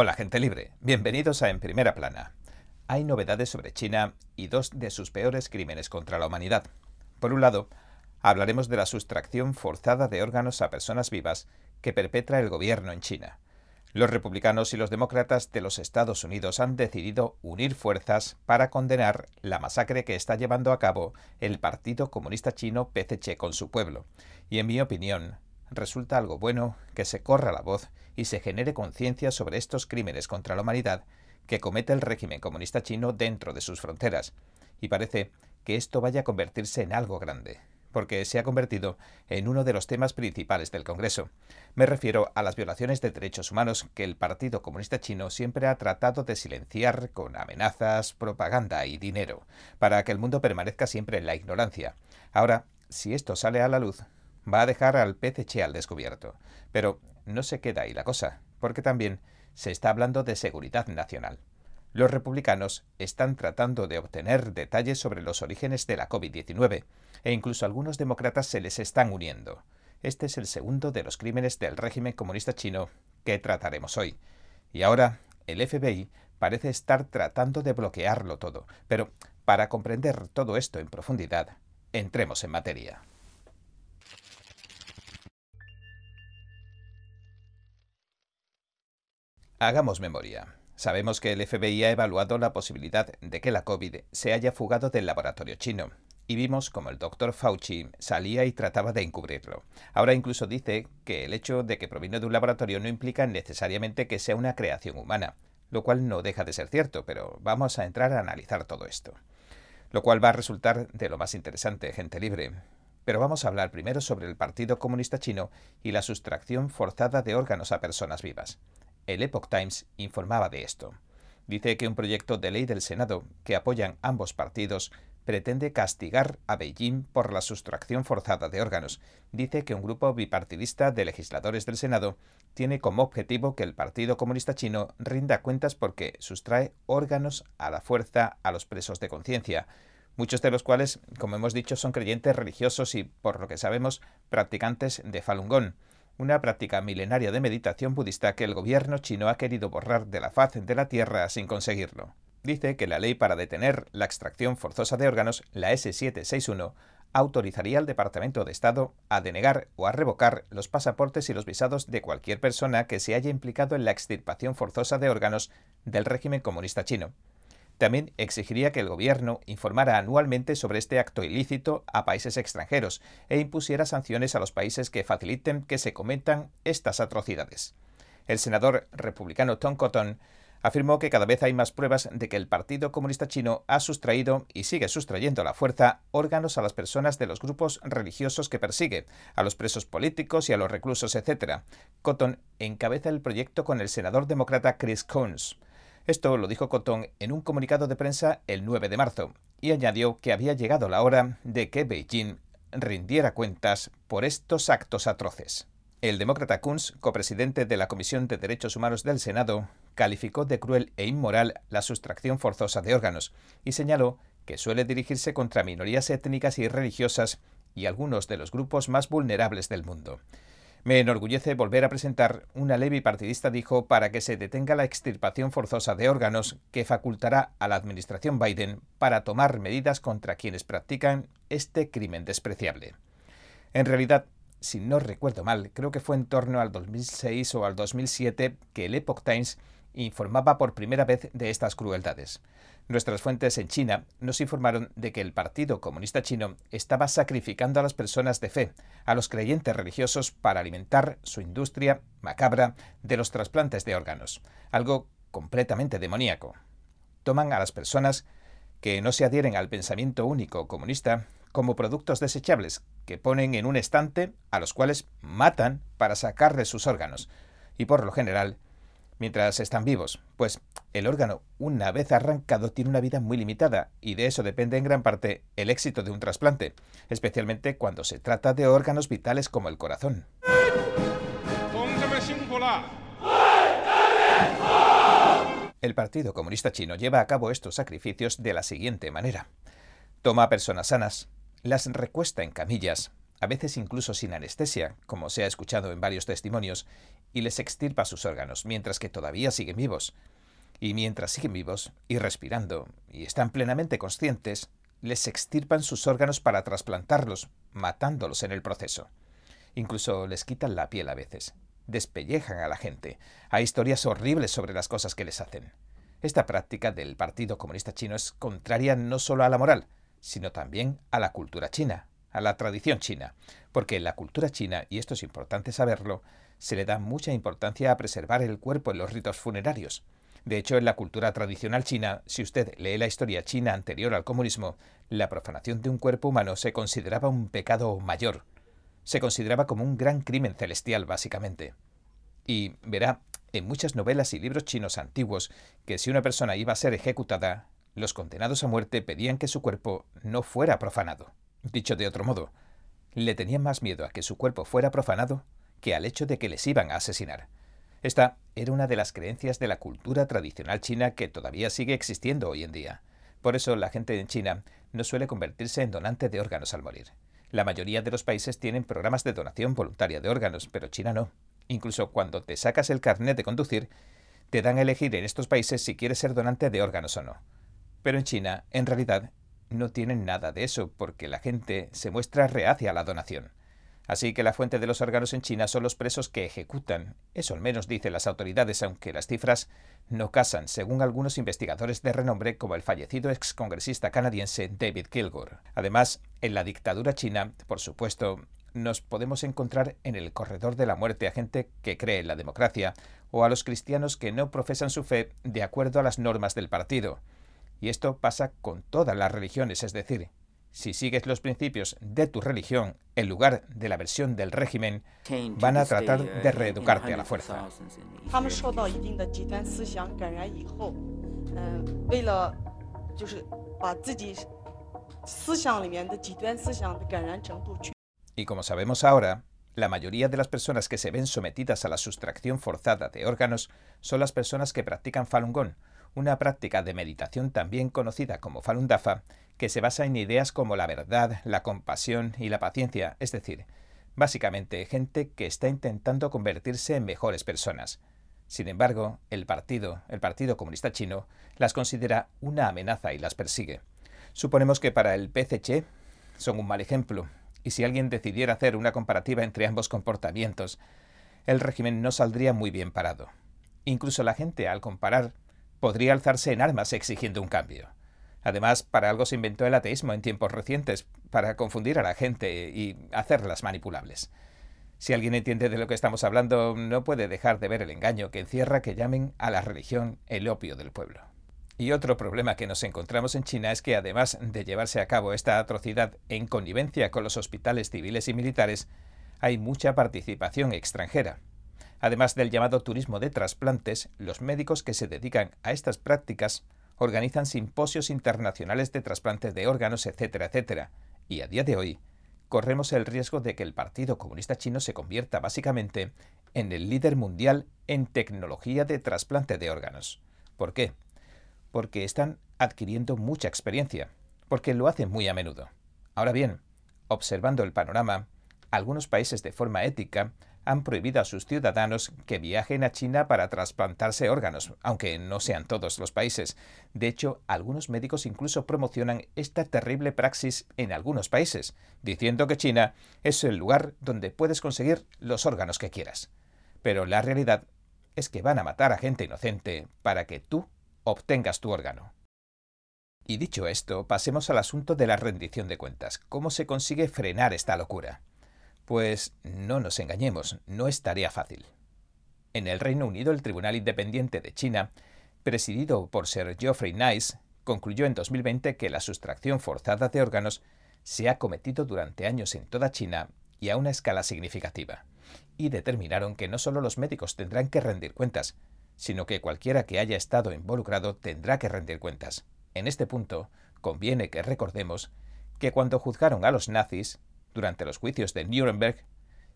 Hola gente libre, bienvenidos a En Primera Plana. Hay novedades sobre China y dos de sus peores crímenes contra la humanidad. Por un lado, hablaremos de la sustracción forzada de órganos a personas vivas que perpetra el gobierno en China. Los republicanos y los demócratas de los Estados Unidos han decidido unir fuerzas para condenar la masacre que está llevando a cabo el Partido Comunista Chino PCC con su pueblo. Y en mi opinión, resulta algo bueno que se corra la voz y se genere conciencia sobre estos crímenes contra la humanidad que comete el régimen comunista chino dentro de sus fronteras. Y parece que esto vaya a convertirse en algo grande, porque se ha convertido en uno de los temas principales del Congreso. Me refiero a las violaciones de derechos humanos que el Partido Comunista Chino siempre ha tratado de silenciar con amenazas, propaganda y dinero, para que el mundo permanezca siempre en la ignorancia. Ahora, si esto sale a la luz, va a dejar al PCC al descubierto. Pero no se queda ahí la cosa, porque también se está hablando de seguridad nacional. Los republicanos están tratando de obtener detalles sobre los orígenes de la COVID-19, e incluso algunos demócratas se les están uniendo. Este es el segundo de los crímenes del régimen comunista chino que trataremos hoy. Y ahora el FBI parece estar tratando de bloquearlo todo. Pero para comprender todo esto en profundidad, entremos en materia. Hagamos memoria. Sabemos que el FBI ha evaluado la posibilidad de que la COVID se haya fugado del laboratorio chino, y vimos como el doctor Fauci salía y trataba de encubrirlo. Ahora incluso dice que el hecho de que proviene de un laboratorio no implica necesariamente que sea una creación humana, lo cual no deja de ser cierto, pero vamos a entrar a analizar todo esto. Lo cual va a resultar de lo más interesante, gente libre. Pero vamos a hablar primero sobre el Partido Comunista Chino y la sustracción forzada de órganos a personas vivas. El Epoch Times informaba de esto. Dice que un proyecto de ley del Senado que apoyan ambos partidos pretende castigar a Beijing por la sustracción forzada de órganos. Dice que un grupo bipartidista de legisladores del Senado tiene como objetivo que el Partido Comunista Chino rinda cuentas porque sustrae órganos a la fuerza a los presos de conciencia, muchos de los cuales, como hemos dicho, son creyentes religiosos y, por lo que sabemos, practicantes de Falun Gong una práctica milenaria de meditación budista que el gobierno chino ha querido borrar de la faz de la Tierra sin conseguirlo. Dice que la ley para detener la extracción forzosa de órganos, la S761, autorizaría al Departamento de Estado a denegar o a revocar los pasaportes y los visados de cualquier persona que se haya implicado en la extirpación forzosa de órganos del régimen comunista chino. También exigiría que el gobierno informara anualmente sobre este acto ilícito a países extranjeros e impusiera sanciones a los países que faciliten que se cometan estas atrocidades. El senador republicano Tom Cotton afirmó que cada vez hay más pruebas de que el Partido Comunista Chino ha sustraído y sigue sustrayendo a la fuerza órganos a las personas de los grupos religiosos que persigue, a los presos políticos y a los reclusos, etc. Cotton encabeza el proyecto con el senador demócrata Chris Coons. Esto lo dijo Cotton en un comunicado de prensa el 9 de marzo y añadió que había llegado la hora de que Beijing rindiera cuentas por estos actos atroces. El demócrata Kunz, copresidente de la Comisión de Derechos Humanos del Senado, calificó de cruel e inmoral la sustracción forzosa de órganos y señaló que suele dirigirse contra minorías étnicas y religiosas y algunos de los grupos más vulnerables del mundo. Me enorgullece volver a presentar una ley bipartidista, dijo, para que se detenga la extirpación forzosa de órganos que facultará a la administración Biden para tomar medidas contra quienes practican este crimen despreciable. En realidad, si no recuerdo mal, creo que fue en torno al 2006 o al 2007 que el Epoch Times informaba por primera vez de estas crueldades. Nuestras fuentes en China nos informaron de que el Partido Comunista Chino estaba sacrificando a las personas de fe, a los creyentes religiosos, para alimentar su industria macabra de los trasplantes de órganos, algo completamente demoníaco. Toman a las personas que no se adhieren al pensamiento único comunista como productos desechables que ponen en un estante a los cuales matan para sacarles sus órganos, y por lo general mientras están vivos, pues el órgano, una vez arrancado, tiene una vida muy limitada y de eso depende en gran parte el éxito de un trasplante, especialmente cuando se trata de órganos vitales como el corazón. El Partido Comunista Chino lleva a cabo estos sacrificios de la siguiente manera. Toma a personas sanas, las recuesta en camillas, a veces incluso sin anestesia, como se ha escuchado en varios testimonios, y les extirpa sus órganos, mientras que todavía siguen vivos. Y mientras siguen vivos, y respirando, y están plenamente conscientes, les extirpan sus órganos para trasplantarlos, matándolos en el proceso. Incluso les quitan la piel a veces. Despellejan a la gente. Hay historias horribles sobre las cosas que les hacen. Esta práctica del Partido Comunista Chino es contraria no solo a la moral, sino también a la cultura china, a la tradición china, porque en la cultura china, y esto es importante saberlo, se le da mucha importancia a preservar el cuerpo en los ritos funerarios. De hecho, en la cultura tradicional china, si usted lee la historia china anterior al comunismo, la profanación de un cuerpo humano se consideraba un pecado mayor. Se consideraba como un gran crimen celestial, básicamente. Y verá, en muchas novelas y libros chinos antiguos, que si una persona iba a ser ejecutada, los condenados a muerte pedían que su cuerpo no fuera profanado. Dicho de otro modo, le tenían más miedo a que su cuerpo fuera profanado que al hecho de que les iban a asesinar. Esta era una de las creencias de la cultura tradicional china que todavía sigue existiendo hoy en día. Por eso la gente en China no suele convertirse en donante de órganos al morir. La mayoría de los países tienen programas de donación voluntaria de órganos, pero China no. Incluso cuando te sacas el carnet de conducir, te dan a elegir en estos países si quieres ser donante de órganos o no. Pero en China, en realidad, no tienen nada de eso, porque la gente se muestra reacia a la donación. Así que la fuente de los órganos en China son los presos que ejecutan. Eso al menos dicen las autoridades, aunque las cifras no casan, según algunos investigadores de renombre como el fallecido excongresista canadiense David Kilgour. Además, en la dictadura china, por supuesto, nos podemos encontrar en el corredor de la muerte a gente que cree en la democracia o a los cristianos que no profesan su fe de acuerdo a las normas del partido. Y esto pasa con todas las religiones, es decir, si sigues los principios de tu religión en lugar de la versión del régimen, van a tratar de reeducarte a la fuerza. Y como sabemos ahora, la mayoría de las personas que se ven sometidas a la sustracción forzada de órganos son las personas que practican Falun Gong, una práctica de meditación también conocida como Falun Dafa, que se basa en ideas como la verdad, la compasión y la paciencia, es decir, básicamente gente que está intentando convertirse en mejores personas. Sin embargo, el partido, el Partido Comunista Chino, las considera una amenaza y las persigue. Suponemos que para el PCC son un mal ejemplo, y si alguien decidiera hacer una comparativa entre ambos comportamientos, el régimen no saldría muy bien parado. Incluso la gente, al comparar podría alzarse en armas exigiendo un cambio. Además, para algo se inventó el ateísmo en tiempos recientes, para confundir a la gente y hacerlas manipulables. Si alguien entiende de lo que estamos hablando, no puede dejar de ver el engaño que encierra que llamen a la religión el opio del pueblo. Y otro problema que nos encontramos en China es que además de llevarse a cabo esta atrocidad en connivencia con los hospitales civiles y militares, hay mucha participación extranjera. Además del llamado turismo de trasplantes, los médicos que se dedican a estas prácticas organizan simposios internacionales de trasplantes de órganos, etcétera, etcétera. Y a día de hoy, corremos el riesgo de que el Partido Comunista Chino se convierta básicamente en el líder mundial en tecnología de trasplante de órganos. ¿Por qué? Porque están adquiriendo mucha experiencia, porque lo hacen muy a menudo. Ahora bien, observando el panorama, algunos países de forma ética han prohibido a sus ciudadanos que viajen a China para trasplantarse órganos, aunque no sean todos los países. De hecho, algunos médicos incluso promocionan esta terrible praxis en algunos países, diciendo que China es el lugar donde puedes conseguir los órganos que quieras. Pero la realidad es que van a matar a gente inocente para que tú obtengas tu órgano. Y dicho esto, pasemos al asunto de la rendición de cuentas. ¿Cómo se consigue frenar esta locura? Pues no nos engañemos, no es tarea fácil. En el Reino Unido, el Tribunal Independiente de China, presidido por Sir Geoffrey Nice, concluyó en 2020 que la sustracción forzada de órganos se ha cometido durante años en toda China y a una escala significativa, y determinaron que no solo los médicos tendrán que rendir cuentas, sino que cualquiera que haya estado involucrado tendrá que rendir cuentas. En este punto, conviene que recordemos que cuando juzgaron a los nazis, durante los juicios de Nuremberg,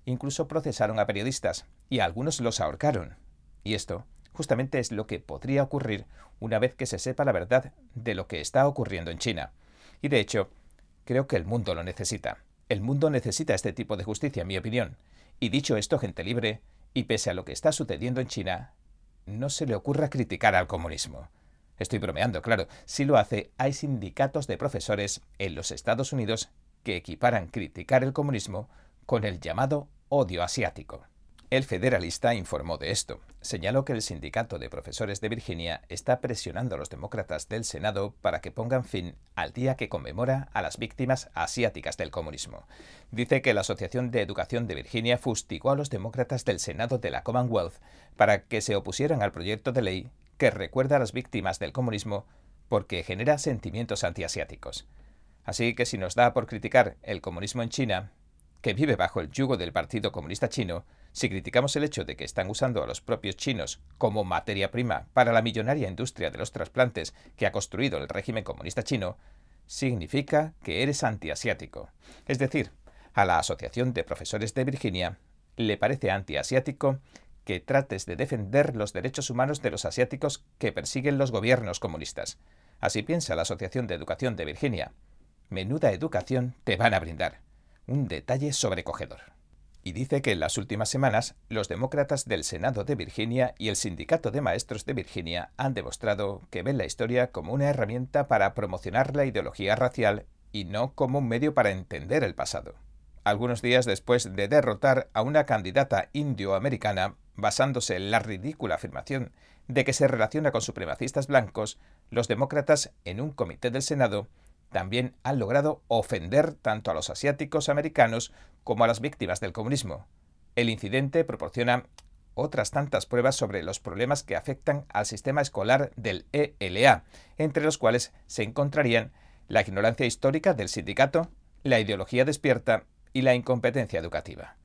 incluso procesaron a periodistas y a algunos los ahorcaron. Y esto justamente es lo que podría ocurrir una vez que se sepa la verdad de lo que está ocurriendo en China. Y de hecho, creo que el mundo lo necesita. El mundo necesita este tipo de justicia, en mi opinión. Y dicho esto, gente libre, y pese a lo que está sucediendo en China, no se le ocurra criticar al comunismo. Estoy bromeando, claro. Si lo hace, hay sindicatos de profesores en los Estados Unidos que equiparan criticar el comunismo con el llamado odio asiático. El federalista informó de esto. Señaló que el sindicato de profesores de Virginia está presionando a los demócratas del Senado para que pongan fin al día que conmemora a las víctimas asiáticas del comunismo. Dice que la Asociación de Educación de Virginia fustigó a los demócratas del Senado de la Commonwealth para que se opusieran al proyecto de ley que recuerda a las víctimas del comunismo porque genera sentimientos antiasiáticos. Así que si nos da por criticar el comunismo en China, que vive bajo el yugo del Partido Comunista Chino, si criticamos el hecho de que están usando a los propios chinos como materia prima para la millonaria industria de los trasplantes que ha construido el régimen comunista chino, significa que eres antiasiático. Es decir, a la Asociación de Profesores de Virginia le parece antiasiático que trates de defender los derechos humanos de los asiáticos que persiguen los gobiernos comunistas. Así piensa la Asociación de Educación de Virginia. Menuda educación te van a brindar. Un detalle sobrecogedor y dice que en las últimas semanas los demócratas del Senado de Virginia y el Sindicato de Maestros de Virginia han demostrado que ven la historia como una herramienta para promocionar la ideología racial y no como un medio para entender el pasado. Algunos días después de derrotar a una candidata indioamericana basándose en la ridícula afirmación de que se relaciona con supremacistas blancos, los demócratas en un comité del Senado también han logrado ofender tanto a los asiáticos americanos como a las víctimas del comunismo. El incidente proporciona otras tantas pruebas sobre los problemas que afectan al sistema escolar del ELA, entre los cuales se encontrarían la ignorancia histórica del sindicato, la ideología despierta y la incompetencia educativa.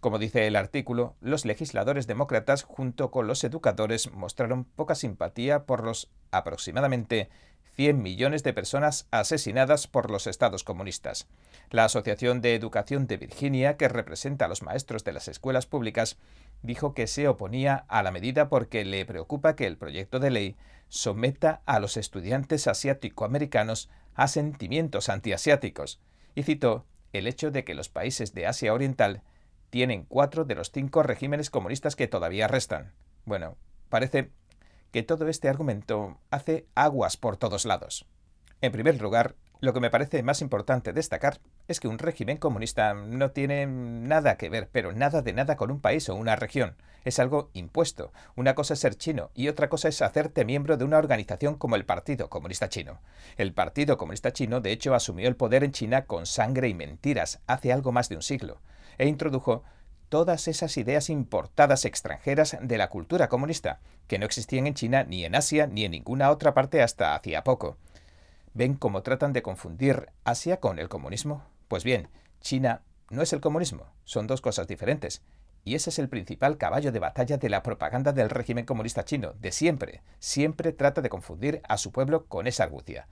Como dice el artículo, los legisladores demócratas junto con los educadores mostraron poca simpatía por los aproximadamente 100 millones de personas asesinadas por los estados comunistas. La Asociación de Educación de Virginia, que representa a los maestros de las escuelas públicas, dijo que se oponía a la medida porque le preocupa que el proyecto de ley someta a los estudiantes asiático-americanos a sentimientos antiasiáticos, y citó el hecho de que los países de Asia Oriental tienen cuatro de los cinco regímenes comunistas que todavía restan. Bueno, parece que todo este argumento hace aguas por todos lados. En primer lugar, lo que me parece más importante destacar es que un régimen comunista no tiene nada que ver, pero nada de nada con un país o una región. Es algo impuesto. Una cosa es ser chino y otra cosa es hacerte miembro de una organización como el Partido Comunista Chino. El Partido Comunista Chino, de hecho, asumió el poder en China con sangre y mentiras hace algo más de un siglo e introdujo todas esas ideas importadas extranjeras de la cultura comunista, que no existían en China ni en Asia ni en ninguna otra parte hasta hacía poco. ¿Ven cómo tratan de confundir Asia con el comunismo? Pues bien, China no es el comunismo, son dos cosas diferentes. Y ese es el principal caballo de batalla de la propaganda del régimen comunista chino, de siempre. Siempre trata de confundir a su pueblo con esa argucia.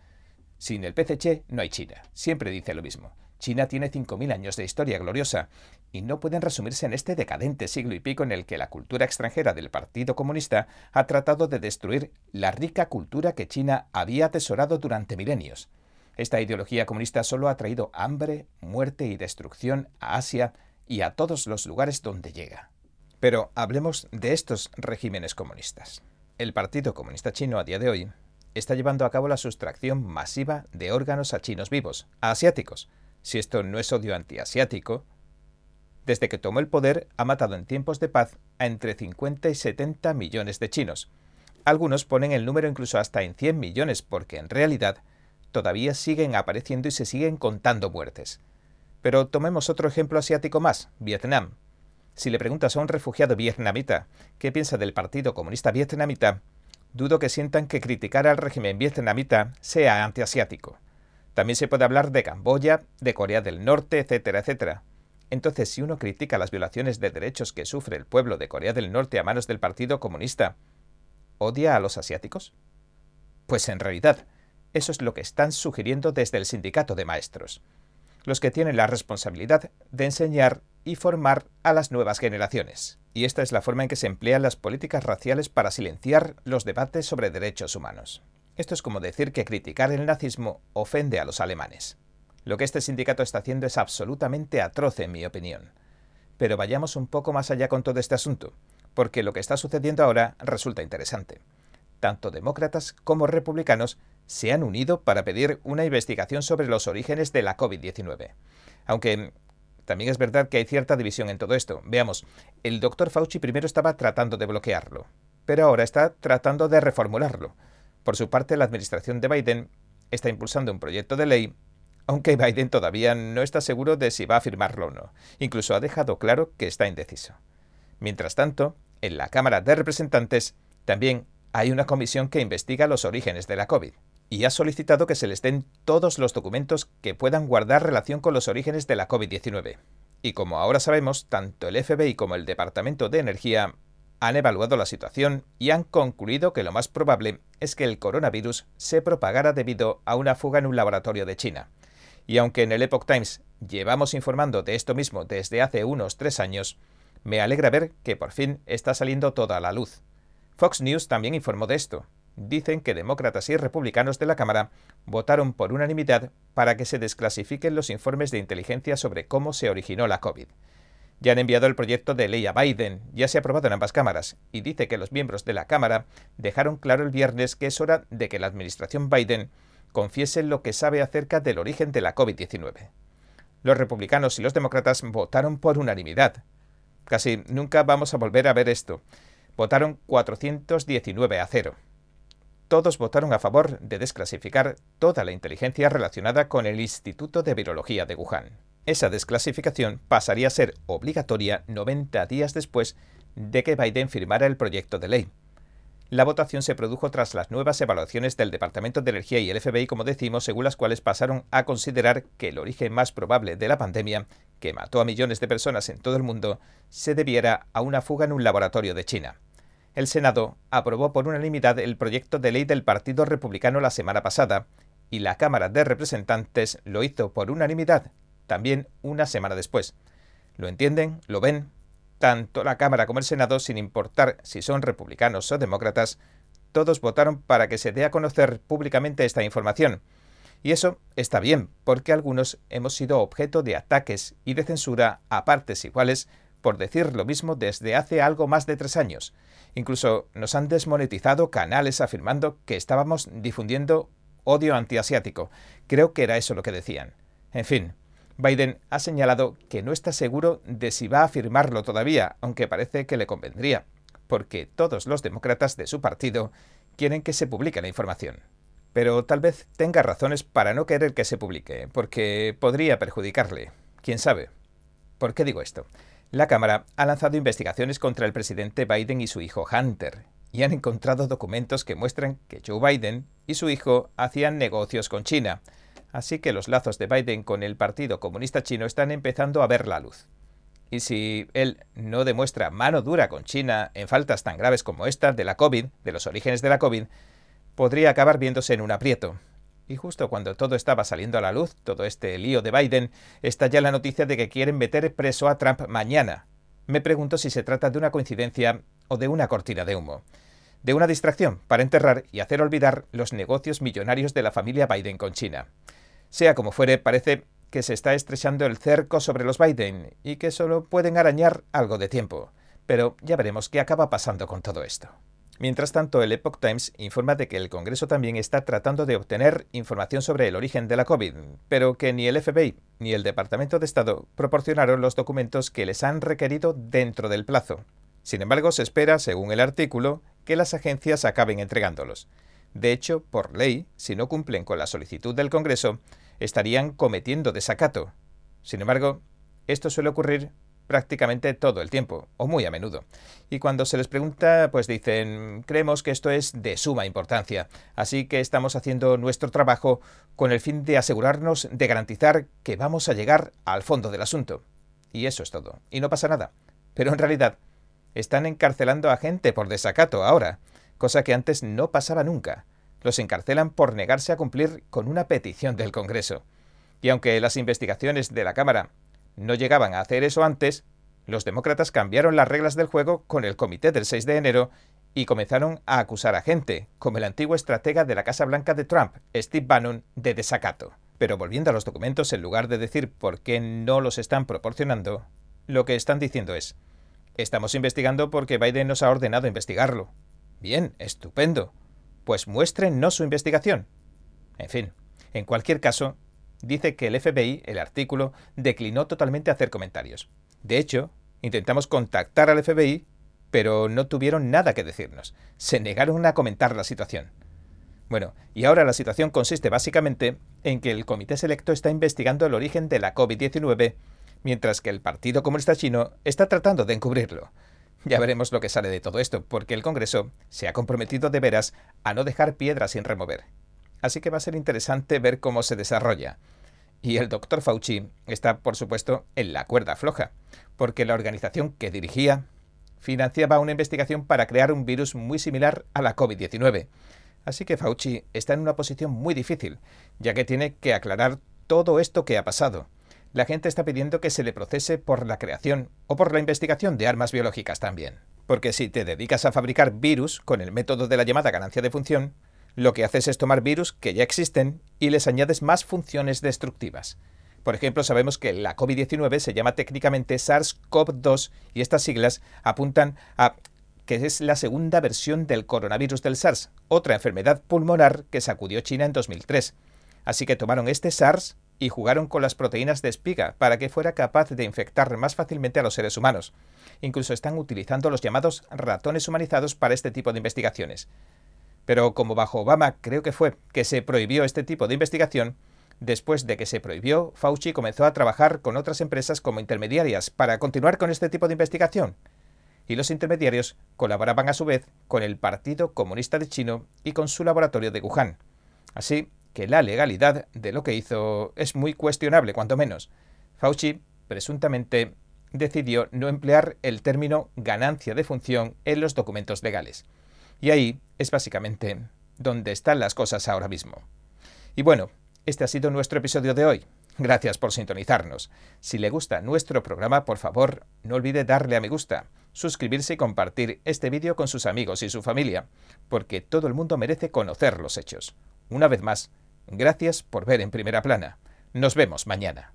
Sin el PCC no hay China. Siempre dice lo mismo. China tiene 5.000 años de historia gloriosa y no pueden resumirse en este decadente siglo y pico en el que la cultura extranjera del Partido Comunista ha tratado de destruir la rica cultura que China había atesorado durante milenios. Esta ideología comunista solo ha traído hambre, muerte y destrucción a Asia y a todos los lugares donde llega. Pero hablemos de estos regímenes comunistas. El Partido Comunista Chino a día de hoy está llevando a cabo la sustracción masiva de órganos a chinos vivos, a asiáticos, si esto no es odio antiasiático, desde que tomó el poder ha matado en tiempos de paz a entre 50 y 70 millones de chinos. Algunos ponen el número incluso hasta en 100 millones porque en realidad todavía siguen apareciendo y se siguen contando muertes. Pero tomemos otro ejemplo asiático más, Vietnam. Si le preguntas a un refugiado vietnamita qué piensa del Partido Comunista Vietnamita, dudo que sientan que criticar al régimen vietnamita sea antiasiático. También se puede hablar de Camboya, de Corea del Norte, etcétera, etcétera. Entonces, si uno critica las violaciones de derechos que sufre el pueblo de Corea del Norte a manos del Partido Comunista, ¿odia a los asiáticos? Pues en realidad, eso es lo que están sugiriendo desde el sindicato de maestros, los que tienen la responsabilidad de enseñar y formar a las nuevas generaciones. Y esta es la forma en que se emplean las políticas raciales para silenciar los debates sobre derechos humanos. Esto es como decir que criticar el nazismo ofende a los alemanes. Lo que este sindicato está haciendo es absolutamente atroz, en mi opinión. Pero vayamos un poco más allá con todo este asunto, porque lo que está sucediendo ahora resulta interesante. Tanto demócratas como republicanos se han unido para pedir una investigación sobre los orígenes de la COVID-19. Aunque también es verdad que hay cierta división en todo esto. Veamos, el doctor Fauci primero estaba tratando de bloquearlo, pero ahora está tratando de reformularlo. Por su parte, la administración de Biden está impulsando un proyecto de ley, aunque Biden todavía no está seguro de si va a firmarlo o no. Incluso ha dejado claro que está indeciso. Mientras tanto, en la Cámara de Representantes también hay una comisión que investiga los orígenes de la COVID y ha solicitado que se les den todos los documentos que puedan guardar relación con los orígenes de la COVID-19. Y como ahora sabemos, tanto el FBI como el Departamento de Energía han evaluado la situación y han concluido que lo más probable es que el coronavirus se propagara debido a una fuga en un laboratorio de China. Y aunque en el Epoch Times llevamos informando de esto mismo desde hace unos tres años, me alegra ver que por fin está saliendo toda la luz. Fox News también informó de esto. Dicen que demócratas y republicanos de la Cámara votaron por unanimidad para que se desclasifiquen los informes de inteligencia sobre cómo se originó la COVID. Ya han enviado el proyecto de ley a Biden, ya se ha aprobado en ambas cámaras, y dice que los miembros de la Cámara dejaron claro el viernes que es hora de que la administración Biden confiese lo que sabe acerca del origen de la COVID-19. Los republicanos y los demócratas votaron por unanimidad. Casi nunca vamos a volver a ver esto. Votaron 419 a 0. Todos votaron a favor de desclasificar toda la inteligencia relacionada con el Instituto de Virología de Wuhan. Esa desclasificación pasaría a ser obligatoria 90 días después de que Biden firmara el proyecto de ley. La votación se produjo tras las nuevas evaluaciones del Departamento de Energía y el FBI, como decimos, según las cuales pasaron a considerar que el origen más probable de la pandemia, que mató a millones de personas en todo el mundo, se debiera a una fuga en un laboratorio de China. El Senado aprobó por unanimidad el proyecto de ley del Partido Republicano la semana pasada, y la Cámara de Representantes lo hizo por unanimidad también una semana después. ¿Lo entienden? ¿Lo ven? Tanto la Cámara como el Senado, sin importar si son republicanos o demócratas, todos votaron para que se dé a conocer públicamente esta información. Y eso está bien, porque algunos hemos sido objeto de ataques y de censura a partes iguales por decir lo mismo desde hace algo más de tres años. Incluso nos han desmonetizado canales afirmando que estábamos difundiendo odio antiasiático. Creo que era eso lo que decían. En fin, Biden ha señalado que no está seguro de si va a firmarlo todavía, aunque parece que le convendría, porque todos los demócratas de su partido quieren que se publique la información. Pero tal vez tenga razones para no querer que se publique, porque podría perjudicarle. ¿Quién sabe? ¿Por qué digo esto? La Cámara ha lanzado investigaciones contra el presidente Biden y su hijo Hunter, y han encontrado documentos que muestran que Joe Biden y su hijo hacían negocios con China, Así que los lazos de Biden con el Partido Comunista Chino están empezando a ver la luz. Y si él no demuestra mano dura con China en faltas tan graves como esta de la COVID, de los orígenes de la COVID, podría acabar viéndose en un aprieto. Y justo cuando todo estaba saliendo a la luz, todo este lío de Biden, está ya la noticia de que quieren meter preso a Trump mañana. Me pregunto si se trata de una coincidencia o de una cortina de humo. De una distracción para enterrar y hacer olvidar los negocios millonarios de la familia Biden con China. Sea como fuere, parece que se está estrechando el cerco sobre los Biden y que solo pueden arañar algo de tiempo. Pero ya veremos qué acaba pasando con todo esto. Mientras tanto, el Epoch Times informa de que el Congreso también está tratando de obtener información sobre el origen de la COVID, pero que ni el FBI ni el Departamento de Estado proporcionaron los documentos que les han requerido dentro del plazo. Sin embargo, se espera, según el artículo, que las agencias acaben entregándolos. De hecho, por ley, si no cumplen con la solicitud del Congreso, estarían cometiendo desacato. Sin embargo, esto suele ocurrir prácticamente todo el tiempo, o muy a menudo. Y cuando se les pregunta, pues dicen, creemos que esto es de suma importancia, así que estamos haciendo nuestro trabajo con el fin de asegurarnos de garantizar que vamos a llegar al fondo del asunto. Y eso es todo, y no pasa nada. Pero en realidad, están encarcelando a gente por desacato ahora cosa que antes no pasaba nunca. Los encarcelan por negarse a cumplir con una petición del Congreso. Y aunque las investigaciones de la Cámara no llegaban a hacer eso antes, los demócratas cambiaron las reglas del juego con el comité del 6 de enero y comenzaron a acusar a gente, como el antiguo estratega de la Casa Blanca de Trump, Steve Bannon, de desacato. Pero volviendo a los documentos, en lugar de decir por qué no los están proporcionando, lo que están diciendo es, estamos investigando porque Biden nos ha ordenado investigarlo. Bien, estupendo. Pues muéstrenos su investigación. En fin, en cualquier caso, dice que el FBI, el artículo, declinó totalmente hacer comentarios. De hecho, intentamos contactar al FBI, pero no tuvieron nada que decirnos. Se negaron a comentar la situación. Bueno, y ahora la situación consiste básicamente en que el Comité Selecto está investigando el origen de la COVID-19, mientras que el Partido Comunista Chino está tratando de encubrirlo. Ya veremos lo que sale de todo esto, porque el Congreso se ha comprometido de veras a no dejar piedras sin remover. Así que va a ser interesante ver cómo se desarrolla. Y el doctor Fauci está, por supuesto, en la cuerda floja, porque la organización que dirigía financiaba una investigación para crear un virus muy similar a la COVID-19. Así que Fauci está en una posición muy difícil, ya que tiene que aclarar todo esto que ha pasado. La gente está pidiendo que se le procese por la creación o por la investigación de armas biológicas también. Porque si te dedicas a fabricar virus con el método de la llamada ganancia de función, lo que haces es tomar virus que ya existen y les añades más funciones destructivas. Por ejemplo, sabemos que la COVID-19 se llama técnicamente SARS-CoV-2 y estas siglas apuntan a que es la segunda versión del coronavirus del SARS, otra enfermedad pulmonar que sacudió China en 2003. Así que tomaron este SARS y jugaron con las proteínas de espiga para que fuera capaz de infectar más fácilmente a los seres humanos. Incluso están utilizando los llamados ratones humanizados para este tipo de investigaciones. Pero como bajo Obama creo que fue que se prohibió este tipo de investigación, después de que se prohibió, Fauci comenzó a trabajar con otras empresas como intermediarias para continuar con este tipo de investigación y los intermediarios colaboraban a su vez con el Partido Comunista de Chino y con su laboratorio de Wuhan. Así que la legalidad de lo que hizo es muy cuestionable, cuanto menos. Fauci, presuntamente, decidió no emplear el término ganancia de función en los documentos legales. Y ahí es básicamente donde están las cosas ahora mismo. Y bueno, este ha sido nuestro episodio de hoy. Gracias por sintonizarnos. Si le gusta nuestro programa, por favor, no olvide darle a me gusta suscribirse y compartir este vídeo con sus amigos y su familia, porque todo el mundo merece conocer los hechos. Una vez más, gracias por ver en primera plana. Nos vemos mañana.